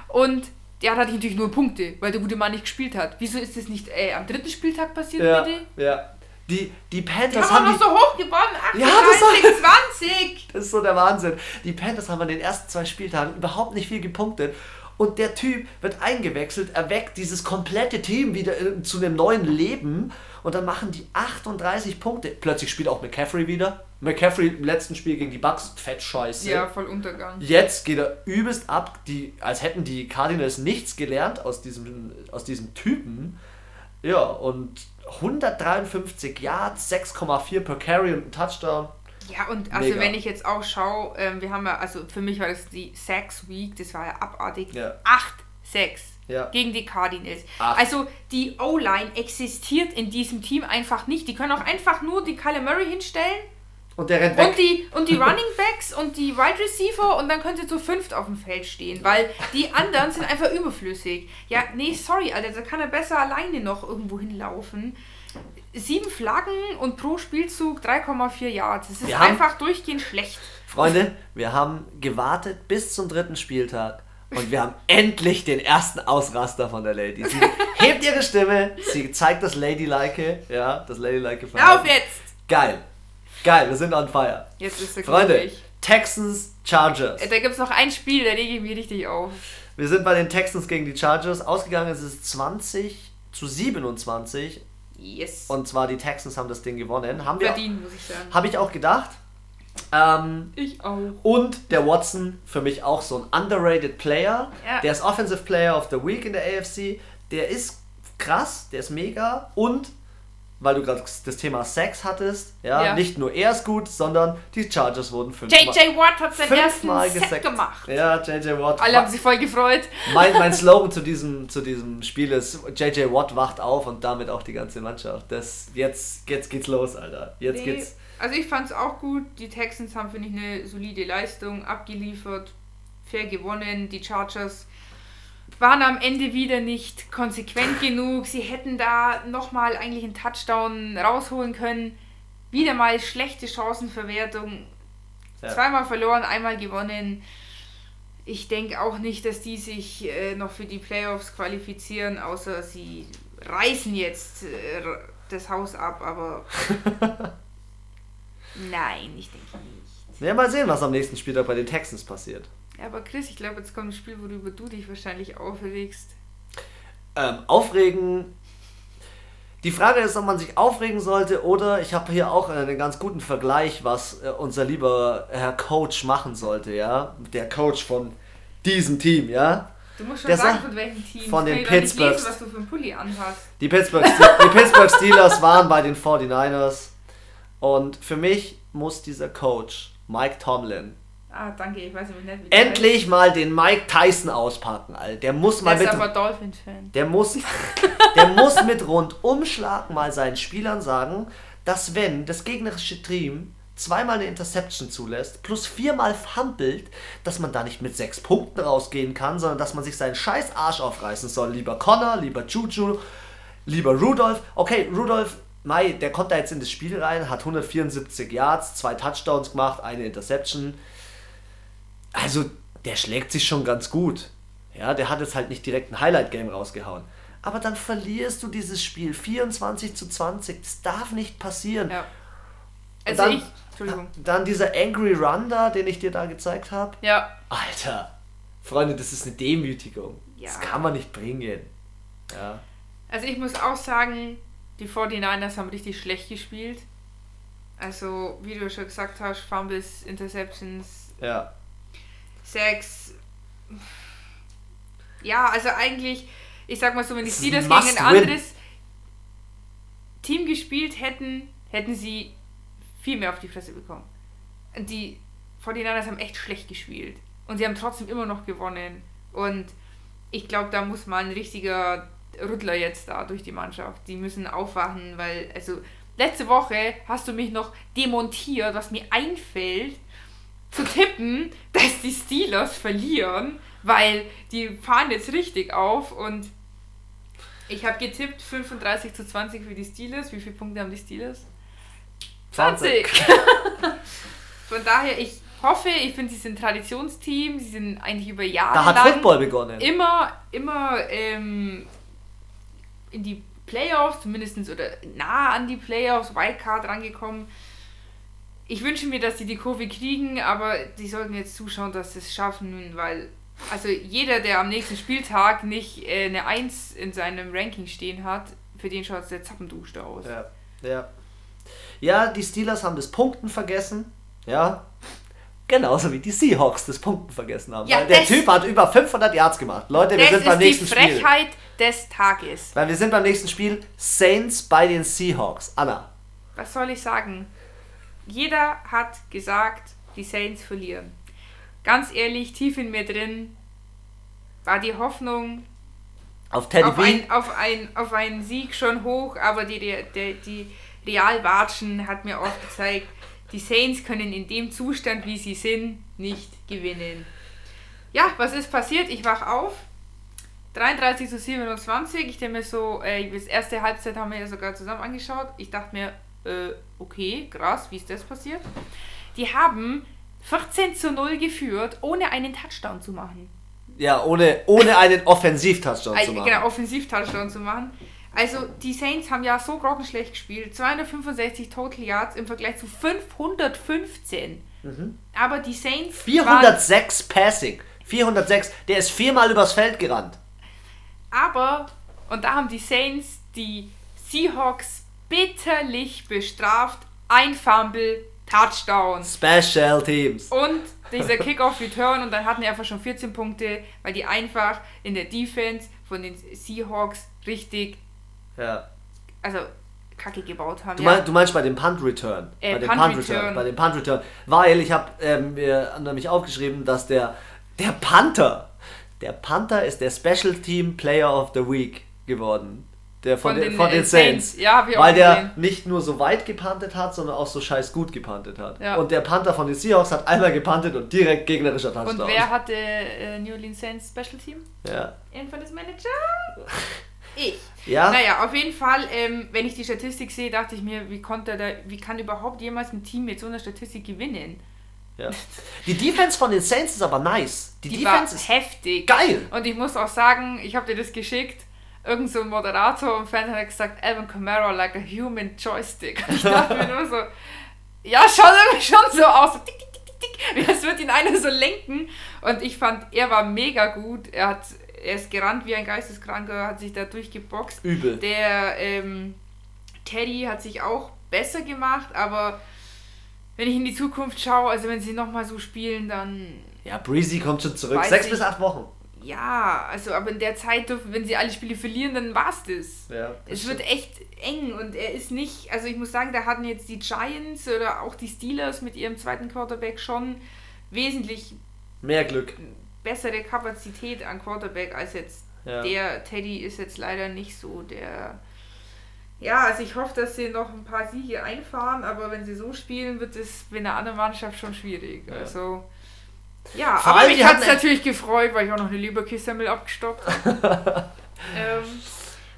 Und der hatte natürlich nur Punkte, weil der gute Mann nicht gespielt hat. Wieso ist das nicht äh, am dritten Spieltag passiert, Ja, bitte? ja. Die, die Die Panthers haben haben auch die, noch so hoch gewonnen. Ja, das 38, 20. Das ist so der Wahnsinn. Die Panthers haben an den ersten zwei Spieltagen überhaupt nicht viel gepunktet. Und der Typ wird eingewechselt, erweckt dieses komplette Team wieder zu einem neuen Leben. Und dann machen die 38 Punkte. Plötzlich spielt auch McCaffrey wieder. McCaffrey im letzten Spiel gegen die Bucks, fett scheiße. Ja, voll Untergang. Jetzt geht er übelst ab, die, als hätten die Cardinals nichts gelernt aus diesem, aus diesem Typen. Ja, und 153 Yards, 6,4 per Carry und ein Touchdown. Ja, und also Mega. wenn ich jetzt auch schaue, ähm, wir haben ja, also für mich war das die Sacks Week, das war ja abartig. Ja. 8 Sacks Ja. gegen die Cardinals. Acht. Also die O-Line existiert in diesem Team einfach nicht. Die können auch einfach nur die Kyler Murray hinstellen Und der rennt und weg. die, und die Running Backs und die Wide Receiver und dann können sie zu fünft auf dem Feld stehen, weil die anderen sind einfach überflüssig. Ja, nee, sorry, Alter, da kann er besser alleine noch irgendwo hinlaufen. Sieben Flaggen und pro Spielzug 3,4 Yards. Das ist Wir haben- einfach durchgehend schlecht. Freunde, wir haben gewartet bis zum dritten Spieltag und wir haben endlich den ersten Ausraster von der Lady. Sie hebt ihre Stimme, sie zeigt das Ladylike, ja, das Ladylike Auf jetzt! Geil. Geil, wir sind on fire. Jetzt ist er Freunde, glücklich. Texans, Chargers. Da gibt es noch ein Spiel, da lege ich mich richtig auf. Wir sind bei den Texans gegen die Chargers. Ausgegangen ist es 20 zu 27. Yes. Und zwar die Texans haben das Ding gewonnen. Haben wir, Verdient, muss ich sagen. habe ich auch gedacht. Ähm, Ich auch. und der Watson, für mich auch so ein underrated Player. Ja. Der ist Offensive Player of the Week in der AFC. Der ist krass, der ist mega. Und, weil du gerade das Thema Sex hattest, ja, Ja. nicht nur er ist gut, sondern die Chargers wurden fünfmal, JJ Watt hat seinen ersten fünfmal Set gesackt. gemacht. Ja, JJ Watt. Alle haben sich voll gefreut. Mein, mein Slogan zu diesem, zu diesem Spiel ist: JJ Watt wacht auf und damit auch die ganze Mannschaft. Das, jetzt, jetzt geht's los, Alter. Jetzt Nee, geht's. Also ich fand es auch gut. Die Texans haben, finde ich, eine solide Leistung abgeliefert. Fair gewonnen. Die Chargers waren am Ende wieder nicht konsequent genug. Sie hätten da nochmal eigentlich einen Touchdown rausholen können. Wieder mal schlechte Chancenverwertung. Ja. Zweimal verloren, einmal gewonnen. Ich denke auch nicht, dass die sich äh, noch für die Playoffs qualifizieren, außer sie reißen jetzt äh, das Haus ab, aber nein, ich denke nicht. Ja, mal sehen, was am nächsten Spieltag bei den Texans passiert. Ja, aber Chris, ich glaube, jetzt kommt ein Spiel, worüber du dich wahrscheinlich aufregst. Ähm, aufregen. Die Frage ist, ob man sich aufregen sollte oder ich habe hier auch einen ganz guten Vergleich, was äh, unser lieber Herr Coach machen sollte, ja? Der Coach von diesem Team, ja? Du musst schon Der sagen, von welchem Team. von den lesen, was du für einen Pulli anhast. Die Pittsburgh, die Pittsburgh Steelers waren bei den 49ers und für mich muss dieser Coach, Mike Tomlin, Ah, danke, ich weiß nämlich nicht, wie endlich mal den Mike Tyson auspacken, Alter. Der muss mal. Der mit ist aber Dolphins-Fan. Der muss, der muss mit Rundumschlag mal seinen Spielern sagen, dass wenn das gegnerische Team zweimal eine Interception zulässt, plus viermal fumpelt, dass man da nicht mit sechs Punkten rausgehen kann, sondern dass man sich seinen scheiß Arsch aufreißen soll. Lieber Connor, lieber Juju, lieber Rudolph. Okay, Rudolph, Mai, der kommt da jetzt in das Spiel rein, hat 174 Yards, zwei Touchdowns gemacht, eine Interception. Also, der schlägt sich schon ganz gut. Ja, der hat jetzt halt nicht direkt ein Highlight-Game rausgehauen. Aber dann verlierst du dieses Spiel 24 zu 20. Das darf nicht passieren. Ja. Also dann, ich, Entschuldigung. Dann dieser Angry Run da, den ich dir da gezeigt habe. Ja, Alter, Freunde, das ist eine Demütigung. Ja. Das kann man nicht bringen. Ja. also ich muss auch sagen, die 49ers haben richtig schlecht gespielt. Also, wie du schon gesagt hast, Fumbles, Interceptions, Ja. Sacks. Ja, also eigentlich, ich sag mal so, wenn die Steelers gegen ein win. anderes. Team gespielt hätten, hätten sie viel mehr auf die Fresse bekommen. Die 49ers haben echt schlecht gespielt. Und sie haben trotzdem immer noch gewonnen. Und ich glaube, da muss mal ein richtiger Rüttler jetzt da durch die Mannschaft. Die müssen aufwachen, weil, also, letzte Woche hast du mich noch demontiert, was mir einfällt, zu tippen, dass die Steelers verlieren, weil die fahren jetzt richtig auf und ich habe getippt 35 zu 20 für die Steelers. Wie viele Punkte haben die Steelers? 20! Von daher, ich hoffe, ich finde, sie sind ein Traditionsteam, sie sind eigentlich über Jahre. Da hat lang Football begonnen. Immer, immer ähm, in die Playoffs, zumindest oder nah an die Playoffs, Wildcard rangekommen. Ich wünsche mir, dass sie die Kurve kriegen, aber die sollten jetzt zuschauen, dass sie es schaffen, weil also jeder, der am nächsten Spieltag nicht äh, eine 1 in seinem Ranking stehen hat, für den schaut es der Zappenduschte aus. Ja, ja. Ja, die Steelers haben das Punkten vergessen. Ja. Genauso wie die Seahawks das Punkten vergessen haben. Ja, der das- Typ hat über 500 Yards gemacht. Leute, wir Das sind beim ist die nächsten Spiel. Frechheit des Tages. Weil wir sind beim nächsten Spiel Saints bei den Seahawks. Anna. Was soll ich sagen? Jeder hat gesagt, die Saints verlieren. Ganz ehrlich, tief in mir drin war die Hoffnung Auf Teddy auf, ein, auf, ein, auf einen Sieg schon hoch, aber die, die, die, Realwatschen hat mir auch gezeigt, die Saints können in dem Zustand, wie sie sind, nicht gewinnen. Ja, was ist passiert? Ich wach auf. 33 zu 27. Ich denke mir so, äh, das erste Halbzeit haben wir ja sogar zusammen angeschaut. Ich dachte mir, äh, okay, krass, wie ist das passiert? Die haben 14 zu 0 geführt, ohne einen Touchdown zu machen. Ja, ohne, ohne einen Offensiv-Touchdown zu machen. genau, Offensiv-Touchdown zu machen. Also, die Saints haben ja so grottenschlecht gespielt. 265 Total Yards im Vergleich zu 515. Mhm. Aber die Saints. 406 Passing. 406. Der ist viermal übers Feld gerannt. Aber, und da haben die Saints die Seahawks bitterlich bestraft. Ein Fumble, Touchdown. Special Teams. Und dieser Kickoff-Return und dann hatten die einfach schon 14 Punkte, weil die einfach in der Defense von den Seahawks richtig, Ja. also Kacke gebaut haben. Du, ja. mein, du meinst bei dem Punt Return? Äh, bei dem Punt Punt Return. Return. Bei dem Punt Return. Weil ich habe ähm, mir nämlich aufgeschrieben, dass der, der Panther, der Panther ist der Special Team Player of the Week geworden. Der von, Von den, den, von den Saints. Saints. Ja, Weil der gesehen. nicht nur so weit gepantet hat, sondern auch so scheiß gut gepantet hat. Ja. Und der Panther von den Seahawks hat einmal gepantet und direkt gegnerischer Touchdown. Und wer hatte äh, New Orleans Saints Special Team? Ja. Infamous Manager? Ich. Ja? Naja, auf jeden Fall, ähm, wenn ich die Statistik sehe, dachte ich mir, wie konnte da, wie kann überhaupt jemals ein Team mit so einer Statistik gewinnen? ja. Die Defense von den Saints ist aber nice. Die, Die Defense ist heftig. geil. Und ich muss auch sagen, ich habe dir das geschickt. Irgend so ein Moderator im Fernsehen hat gesagt, Alvin Kamara like a human joystick. Und ich dachte mir nur so, ja, schaut irgendwie schon so aus. So tick, tick, tick, tick, als würde ihn einer so lenken. Und ich fand, er war mega gut. Er hat, er ist gerannt wie ein Geisteskranker, hat sich da durchgeboxt. Übel. Der ähm, Teddy hat sich auch besser gemacht, aber wenn ich in die Zukunft schaue, also wenn sie nochmal so spielen, dann Ja, Breezy kommt schon zurück. Sechs ich. bis acht Wochen. Ja, also aber in der Zeit, dürfen, wenn sie alle Spiele verlieren, dann war's das. Ja, Es wird echt eng und er ist nicht, also ich muss sagen, da hatten jetzt die Giants oder auch die Steelers mit ihrem zweiten Quarterback schon wesentlich mehr Glück. bessere Kapazität an Quarterback als jetzt Ja. der Teddy ist jetzt leider nicht so der. Ja, also ich hoffe, dass sie noch ein paar Siege einfahren, aber wenn sie so spielen, wird es mit einer anderen Mannschaft schon schwierig. Ja. Also ja, Vor aber allem, mich hat es natürlich gefreut, weil ich auch noch eine Leberkissemmel abgestoppt habe. ähm,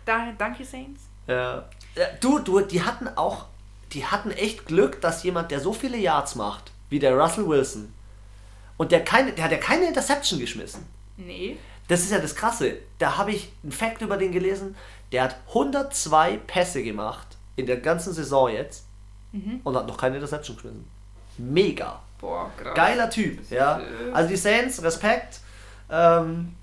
da, danke Saints. Ja. Ja, Du, du, die hatten auch, die hatten echt Glück, dass jemand, der so viele Yards macht, wie der Russell Wilson, und der keine, der hat ja keine Interception geschmissen. Nee. Das ist ja das Krasse. Da habe ich einen Fact über den gelesen. Der hat 102 Pässe gemacht in der ganzen Saison jetzt und hat noch keine Interception geschmissen. Mega. Boah, krass. Geiler Typ, ja. Also die Saints, Respekt. Ähm,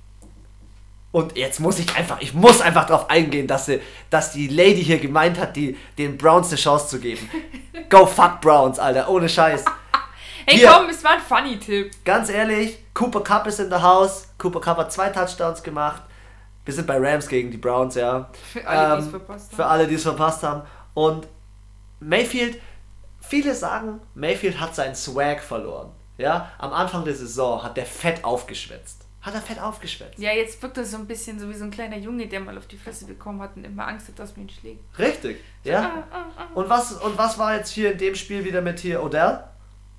und jetzt muss ich einfach, ich muss einfach darauf eingehen, dass, sie, dass die Lady hier gemeint hat, die, den Browns eine Chance zu geben. Go fuck Browns, Alter, ohne Scheiß. Hey Hier. komm, es war ein Funny-Tipp. Ganz ehrlich, Cooper Cup ist in the house. Cooper Cup hat zwei Touchdowns gemacht. Wir sind bei Rams gegen die Browns, ja. Für alle, die es Ähm, verpasst haben. Für alle, die es verpasst haben. Und Mayfield, viele sagen, Mayfield hat seinen Swag verloren. Ja, am Anfang der Saison hat der fett aufgeschwätzt. Hat er fett aufgeschwätzt. Ja, jetzt wirkt er so ein bisschen so wie so ein kleiner Junge, der mal auf die Fresse bekommen hat und immer Angst hat, dass man ihn schlägt. Richtig, ja. Ah, ah, ah. Und was, und was war jetzt hier in dem Spiel wieder mit hier Odell?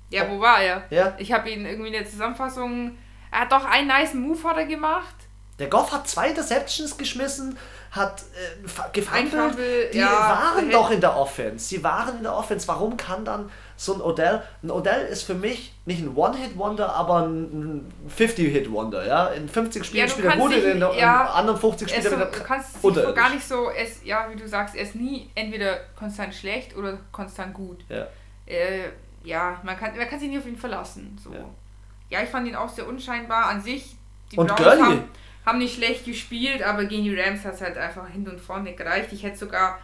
Ja, wo war er? Ja. Ich habe ihn irgendwie in der Zusammenfassung. Er hat doch einen nice Move hat er gemacht. Der Goff hat zwei Interceptions geschmissen, hat äh. Fumble, Die ja, waren doch in der Offense. Sie waren in der Offense. Warum kann dann so ein Odell... Ein Odell ist für mich nicht ein One-Hit-Wonder, aber ein 50-Hit-Wonder. Ja? In 50 Spielen Ja, spielt er gut, in den ja, anderen 50 Er spielt er so, du kannst so unterirdisch. gar nicht so, ist, ja, wie du sagst, er ist nie entweder konstant schlecht oder konstant gut. Ja. Äh, ja, man kann, man kann sich nie auf ihn verlassen. So. Ja. Ja. ich fand ihn auch sehr unscheinbar an sich. Die Und Browns Gurley. haben, haben nicht schlecht gespielt, aber gegen die Rams hat es halt einfach hin und vorne gereicht. Ich hätte sogar,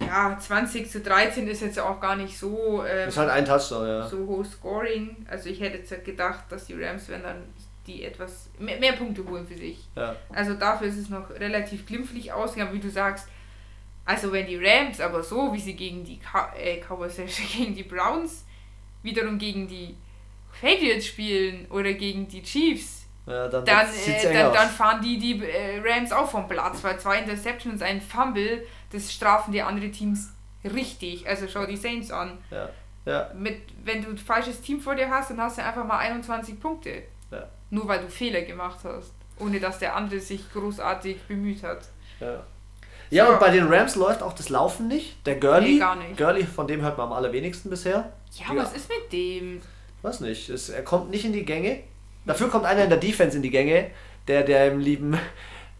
ja, 20 zu 13 ist jetzt auch gar nicht so, ähm, ist halt ein Touchdown, ja. so hoch Scoring. Also ich hätte jetzt gedacht, dass die Rams werden dann die etwas mehr, mehr Punkte holen für sich. ja. Also dafür ist es noch relativ glimpflich ausgegangen, wie du sagst. Also wenn die Rams aber so, wie sie gegen die Cow äh, Cowboys, gegen die Browns, wiederum gegen die Patriots spielen oder gegen die Chiefs, ja dann dann, äh, dann, dann fahren die die äh, Rams auch vom Platz, weil zwei Interceptions, ein Fumble, das strafen die andere Teams richtig. Also schau die Saints an. ja. Ja. Mit, wenn du ein falsches Team vor dir hast, dann hast du einfach mal 21 Punkte. Ja. Nur weil du Fehler gemacht hast. Ohne dass der andere sich großartig bemüht hat. Ja. Ja, So. und bei den Rams läuft auch das Laufen nicht. Der Gurley, Nee, gar nicht. Gurley, von dem hört man am allerwenigsten bisher. Ja, was ist mit dem? Weiß nicht, es, er kommt nicht in die Gänge. Dafür kommt einer in der Defense in die Gänge, der der im lieben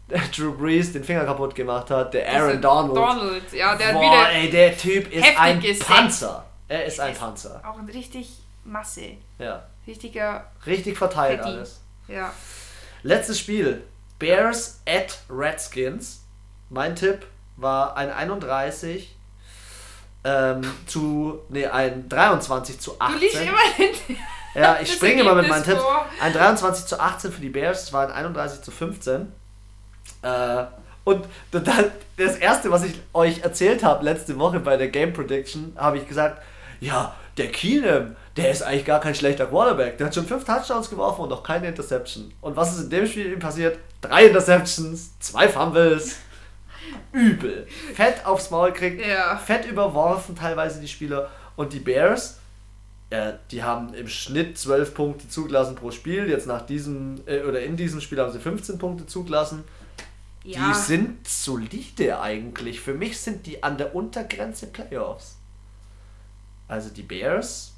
Drew Brees den Finger kaputt gemacht hat, der Aaron Donald. Donald, ja, der Boah, wieder ey, der Typ ist ein gesetzt. Panzer. Er ist ein ist Panzer. auch ein richtig Masse. Ja, Richtiger, richtig verteilt Fetti. alles. ja. Letztes Spiel. Bears at Redskins. Mein Tipp war ein 31 ähm, zu, nee, ein 23 zu Du 18. liegst immer hinten. Ja, ich springe immer mit meinen Tipps. Ein 23 zu 18 für die Bears, es war ein 31 zu 15. Äh, und dann, das erste, was ich euch erzählt habe letzte Woche bei der Game Prediction, habe ich gesagt, ja, der Keenum, der ist eigentlich gar kein schlechter Quarterback. Der hat schon fünf Touchdowns geworfen und noch keine Interception. Und was ist in dem Spiel passiert? Drei Interceptions, zwei Fumbles. Übel. Fett aufs Maul kriegt, Ja. fett überworfen teilweise die Spieler. Und die Bears, ja, die haben im Schnitt 12 Punkte zugelassen pro Spiel. Jetzt nach diesem, äh, oder in diesem Spiel haben sie 15 Punkte zugelassen. Ja. Die sind solide eigentlich. Für mich sind die an der Untergrenze Playoffs. Also die Bears,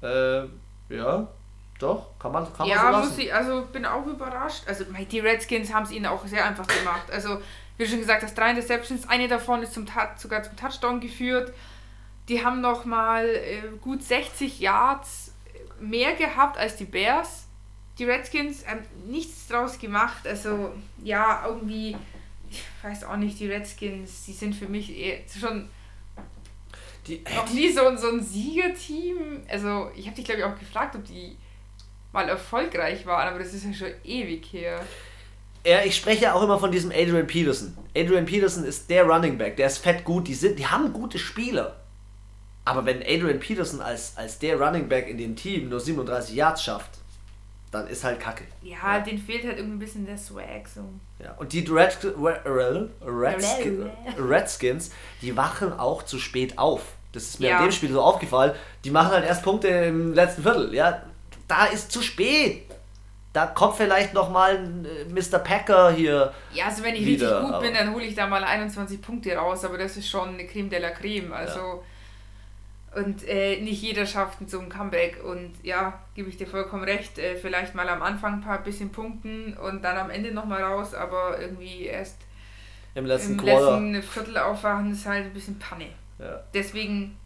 äh, ja, doch, kann man, kann man ja, so lassen. muss ich, also bin auch überrascht. Also die Redskins haben es ihnen auch sehr einfach gemacht. Also, wie schon gesagt hast, drei Interceptions, eine davon ist zum sogar zum Touchdown geführt. Die haben noch mal äh, gut 60 Yards mehr gehabt als die Bears. Die Redskins haben nichts draus gemacht. Also, ja, irgendwie, ich weiß auch nicht, die Redskins, die sind für mich eher schon Die, noch nie so, ein- so ein Siegerteam. Also, ich habe dich, glaube ich, auch gefragt, ob die mal erfolgreich waren, aber das ist ja schon ewig her. Ja, ich spreche auch immer von diesem Adrian Peterson. Adrian Peterson ist der Running Back, der ist fett gut, die, sind, die haben gute Spieler. Aber wenn Adrian Peterson als, als der Running Back in dem Team nur 37 Yards schafft, dann ist halt Kacke. Ja, denen fehlt halt irgendwie ein bisschen der Swag so. Ja. Und die Red, Red, Redskins, Redskins, die wachen auch zu spät auf. Das ist mir Ja. in dem Spiel so aufgefallen. Die machen halt erst Punkte im letzten Viertel. Ja, da ist zu spät. Da kommt vielleicht noch mal ein äh, Mr. Packer hier. Ja, also wenn ich Wieder, richtig gut bin, dann hole ich da mal 21 Punkte raus, aber das ist schon eine Creme de la Creme. Also und äh, nicht jeder schafft so ein Comeback und ja, gebe ich dir vollkommen recht, äh, vielleicht mal am Anfang ein paar bisschen punkten und dann am Ende nochmal raus, aber irgendwie erst Im letzten im Quarter. letzten Viertel aufwachen ist halt ein bisschen Panne. Ja, Deswegen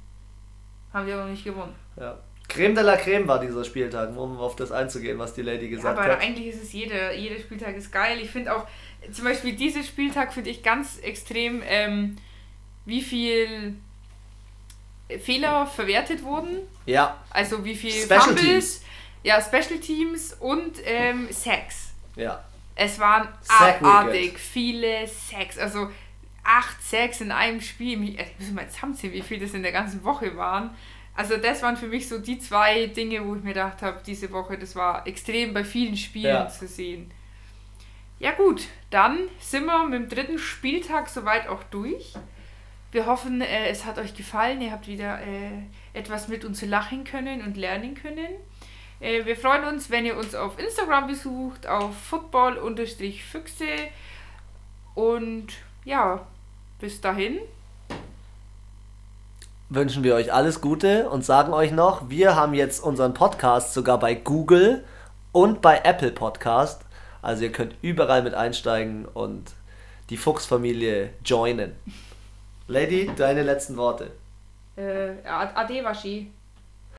haben wir auch nicht gewonnen. ja. Creme de la Creme war dieser Spieltag, um auf das einzugehen, was die Lady Ja, gesagt aber hat. eigentlich ist es jeder, jeder Spieltag ist geil. Ich finde auch, zum Beispiel dieser Spieltag finde ich ganz extrem, ähm, wie viel Fehler verwertet wurden. Ja, Also wie viel Special Fumbles, Teams. ja, Special Teams und ähm, Sacks. ja. Es waren abartig viele Sacks. Also 8, 6 in einem Spiel. Ich muss mal zusammenzählen, wie viel das in der ganzen Woche waren. Also das waren für mich so die zwei Dinge, wo ich mir gedacht habe, diese Woche, das war extrem bei vielen Spielen ja. zu sehen. Ja gut, dann sind wir mit dem dritten Spieltag soweit auch durch. Wir hoffen, äh, es hat euch gefallen. Ihr habt wieder äh, etwas mit uns lachen können und lernen können. Äh, wir freuen uns, wenn ihr uns auf Instagram besucht, auf football-füchse. Und ja, bis dahin. Wünschen wir euch alles Gute und sagen euch noch, wir haben jetzt unseren Podcast sogar bei Google und bei Apple Podcast. Also ihr könnt überall mit einsteigen und die Fuchsfamilie joinen. Lady, deine letzten Worte. Äh, Ade Washi.